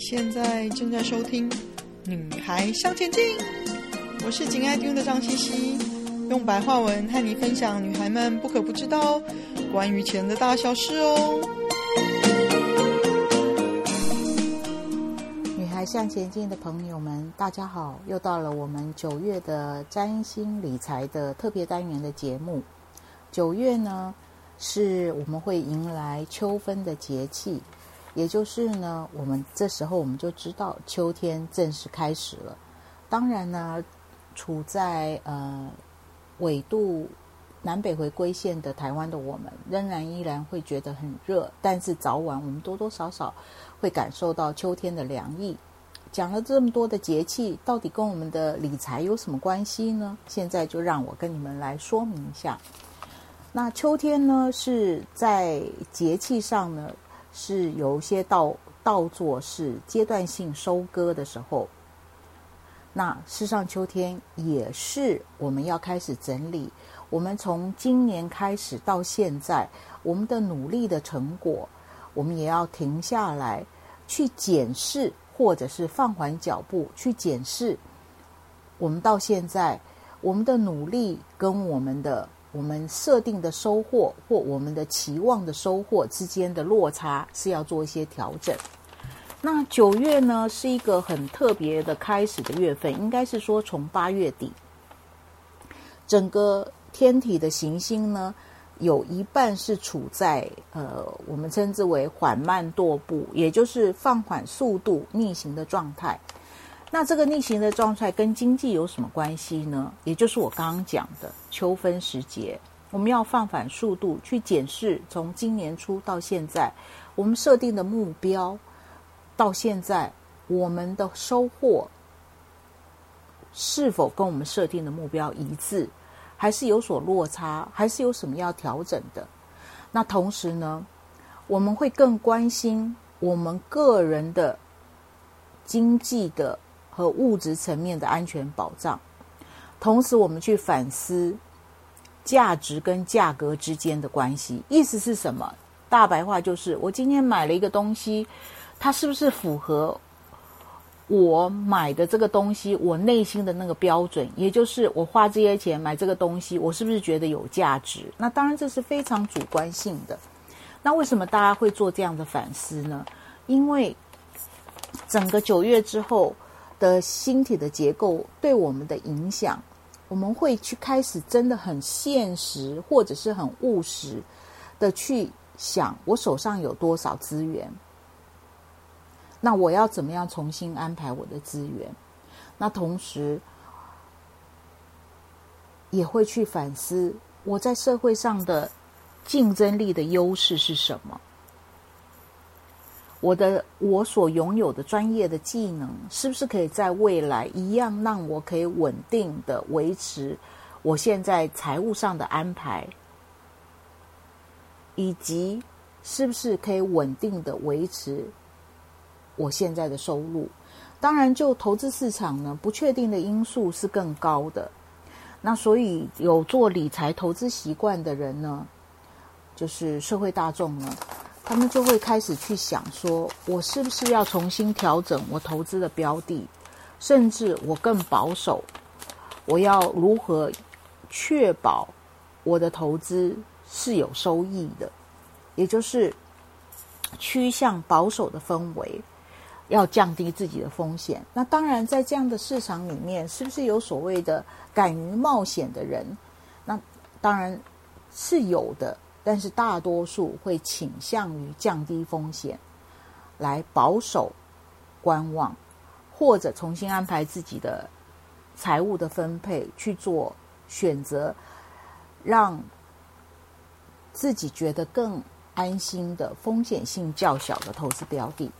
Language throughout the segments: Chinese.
现在正在收听《女孩向前进》，我是紧爱听的张茜茜，用白话文和你分享女孩们不可不知道关于钱的大小事哦。女孩向前进的朋友们，大家好，又到了我们九月的占星理财的特别单元的节目。九月呢，是我们会迎来秋分的节气。也就是呢，我们这时候我们就知道秋天正式开始了。当然呢，处在呃纬度南北回归线的台湾的我们，仍然依然会觉得很热，但是早晚我们多多少少会感受到秋天的凉意。讲了这么多的节气，到底跟我们的理财有什么关系呢？现在就让我跟你们来说明一下。那秋天呢，是在节气上呢。是有一些稻稻作是阶段性收割的时候，那世上秋天也是我们要开始整理。我们从今年开始到现在，我们的努力的成果，我们也要停下来去检视，或者是放缓脚步去检视我们到现在我们的努力跟我们的。我们设定的收获或我们的期望的收获之间的落差是要做一些调整。那九月呢，是一个很特别的开始的月份，应该是说从八月底，整个天体的行星呢，有一半是处在呃我们称之为缓慢踱步，也就是放缓速度逆行的状态。那这个逆行的状态跟经济有什么关系呢？也就是我刚刚讲的秋分时节，我们要放反速度去检视，从今年初到现在，我们设定的目标，到现在我们的收获是否跟我们设定的目标一致，还是有所落差，还是有什么要调整的？那同时呢，我们会更关心我们个人的经济的。和物质层面的安全保障，同时我们去反思价值跟价格之间的关系。意思是什么？大白话就是：我今天买了一个东西，它是不是符合我买的这个东西我内心的那个标准？也就是我花这些钱买这个东西，我是不是觉得有价值？那当然这是非常主观性的。那为什么大家会做这样的反思呢？因为整个九月之后。的星体的结构对我们的影响，我们会去开始真的很现实，或者是很务实的去想，我手上有多少资源，那我要怎么样重新安排我的资源？那同时也会去反思我在社会上的竞争力的优势是什么。我的我所拥有的专业的技能，是不是可以在未来一样让我可以稳定的维持我现在财务上的安排，以及是不是可以稳定的维持我现在的收入？当然，就投资市场呢，不确定的因素是更高的。那所以有做理财投资习惯的人呢，就是社会大众呢。他们就会开始去想说，我是不是要重新调整我投资的标的，甚至我更保守，我要如何确保我的投资是有收益的，也就是趋向保守的氛围，要降低自己的风险。那当然，在这样的市场里面，是不是有所谓的敢于冒险的人？那当然是有的。但是大多数会倾向于降低风险，来保守、观望，或者重新安排自己的财务的分配，去做选择，让自己觉得更安心的风险性较小的投资标的。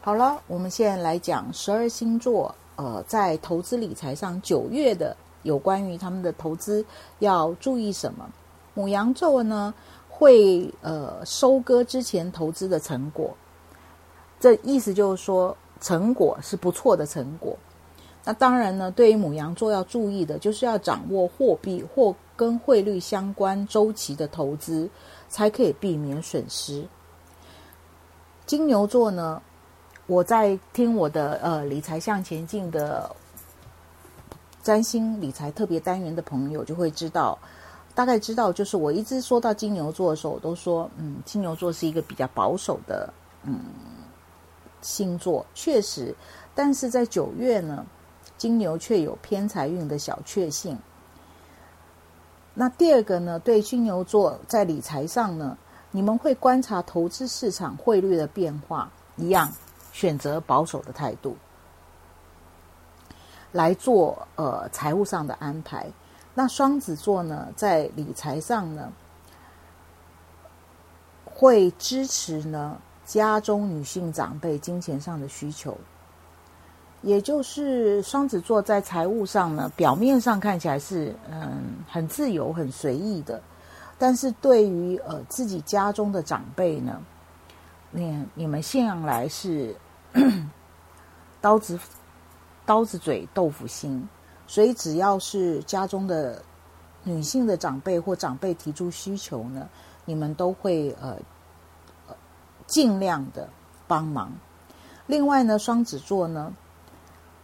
好了，我们现在来讲十二星座，呃，在投资理财上九月的有关于他们的投资要注意什么。母羊座呢，会呃收割之前投资的成果，这意思就是说成果是不错的成果。那当然呢，对于母羊座要注意的，就是要掌握货币或跟汇率相关周期的投资，才可以避免损失。金牛座呢，我在听我的呃理财向前进的占星理财特别单元的朋友就会知道，大概知道就是我一直说到金牛座的时候，我都说嗯，金牛座是一个比较保守的嗯星座，确实，但是在九月呢，金牛却有偏财运的小确幸。那第二个呢，对金牛座在理财上呢，你们会观察投资市场汇率的变化，一样选择保守的态度来做呃财务上的安排。那双子座呢，在理财上呢，会支持呢家中女性长辈金钱上的需求。也就是双子座在财务上呢，表面上看起来是嗯很自由、很随意的，但是对于呃自己家中的长辈呢，你你们向来是 刀子刀子嘴豆腐心，所以只要是家中的女性的长辈或长辈提出需求呢，你们都会呃尽量的帮忙。另外呢，双子座呢。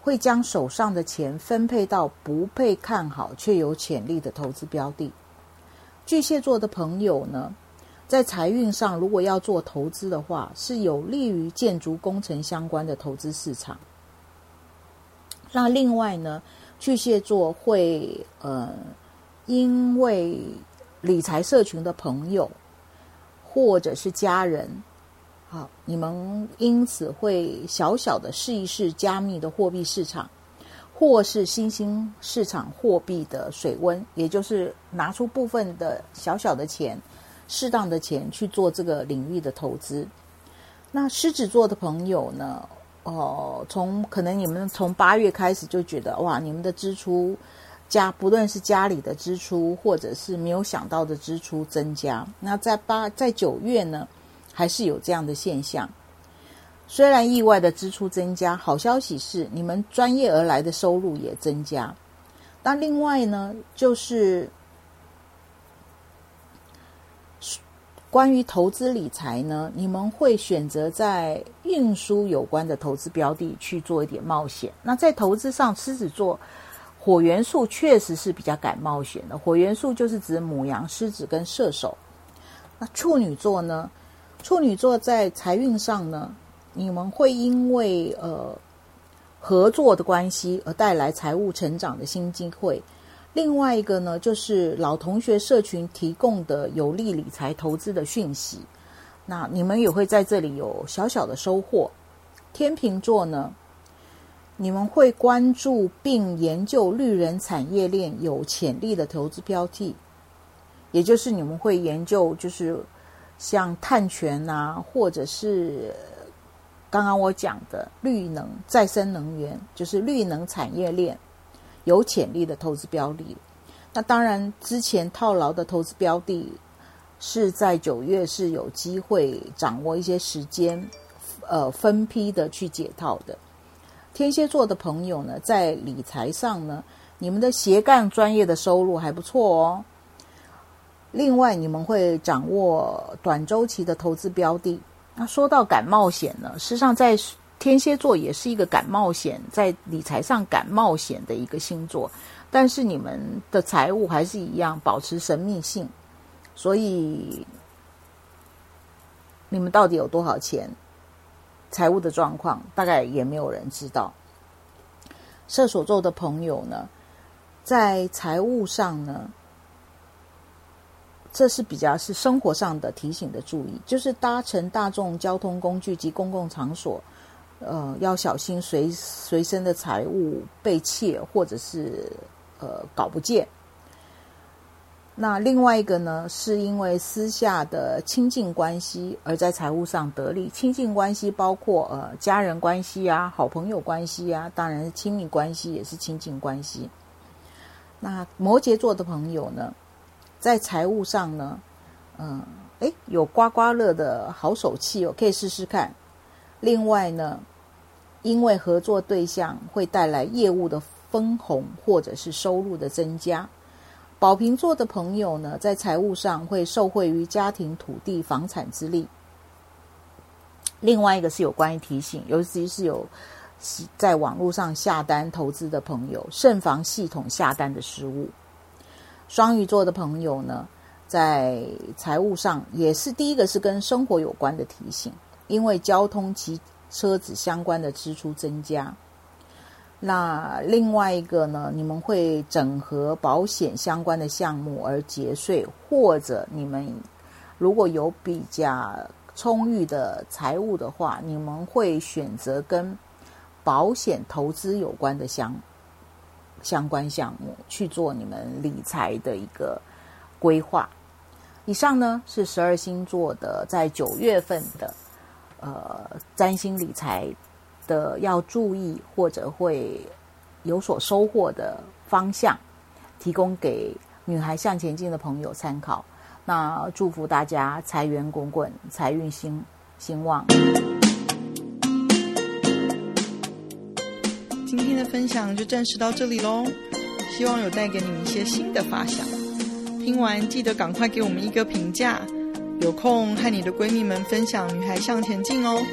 会将手上的钱分配到不被看好却有潜力的投资标的。巨蟹座的朋友呢，在财运上如果要做投资的话，是有利于建筑工程相关的投资市场。那另外呢，巨蟹座会呃，因为理财社群的朋友或者是家人。好，你们因此会小小的试一试加密的货币市场，或是新兴市场货币的水温，也就是拿出部分的小小的钱，适当的钱去做这个领域的投资。那狮子座的朋友呢？哦，从可能你们从八月开始就觉得哇，你们的支出家不论是家里的支出，或者是没有想到的支出增加。那在八在九月呢？还是有这样的现象，虽然意外的支出增加，好消息是你们专业而来的收入也增加。那另外呢，就是关于投资理财呢，你们会选择在运输有关的投资标的去做一点冒险。那在投资上，狮子座火元素确实是比较敢冒险的。火元素就是指母羊、狮子跟射手。那处女座呢？处女座在财运上呢，你们会因为呃合作的关系而带来财务成长的新机会。另外一个呢，就是老同学社群提供的有利理财投资的讯息，那你们也会在这里有小小的收获。天秤座呢，你们会关注并研究绿人产业链有潜力的投资标的，也就是你们会研究就是。像碳权啊，或者是刚刚我讲的绿能、再生能源，就是绿能产业链有潜力的投资标的。那当然，之前套牢的投资标的，是在九月是有机会掌握一些时间，呃，分批的去解套的。天蝎座的朋友呢，在理财上呢，你们的斜杠专业的收入还不错哦。另外，你们会掌握短周期的投资标的。那说到敢冒险呢，事实上在天蝎座也是一个敢冒险，在理财上敢冒险的一个星座。但是你们的财务还是一样保持神秘性，所以你们到底有多少钱，财务的状况大概也没有人知道。射手座的朋友呢，在财务上呢，这是比较是生活上的提醒的注意，就是搭乘大众交通工具及公共场所，呃，要小心随随身的财物被窃或者是呃搞不见。那另外一个呢，是因为私下的亲近关系而在财务上得利。亲近关系包括呃家人关系啊、好朋友关系啊，当然是亲密关系也是亲近关系。那摩羯座的朋友呢？在财务上呢，嗯，诶，有刮刮乐的好手气哦，可以试试看。另外呢，因为合作对象会带来业务的分红或者是收入的增加。宝瓶座的朋友呢，在财务上会受惠于家庭土地房产之力。另外一个是有关于提醒，尤其是有在网络上下单投资的朋友，慎防系统下单的失误。双鱼座的朋友呢，在财务上也是第一个是跟生活有关的提醒，因为交通及车子相关的支出增加。那另外一个呢，你们会整合保险相关的项目而节税，或者你们如果有比较充裕的财务的话，你们会选择跟保险投资有关的相相关项目去做你们理财的一个规划。以上呢是十二星座的在九月份的呃占星理财。的要注意或者会有所收获的方向，提供给女孩向前进的朋友参考。那祝福大家财源滚滚，财运兴兴旺。今天的分享就暂时到这里喽，希望有带给你们一些新的发想。听完记得赶快给我们一个评价，有空和你的闺蜜们分享《女孩向前进》哦。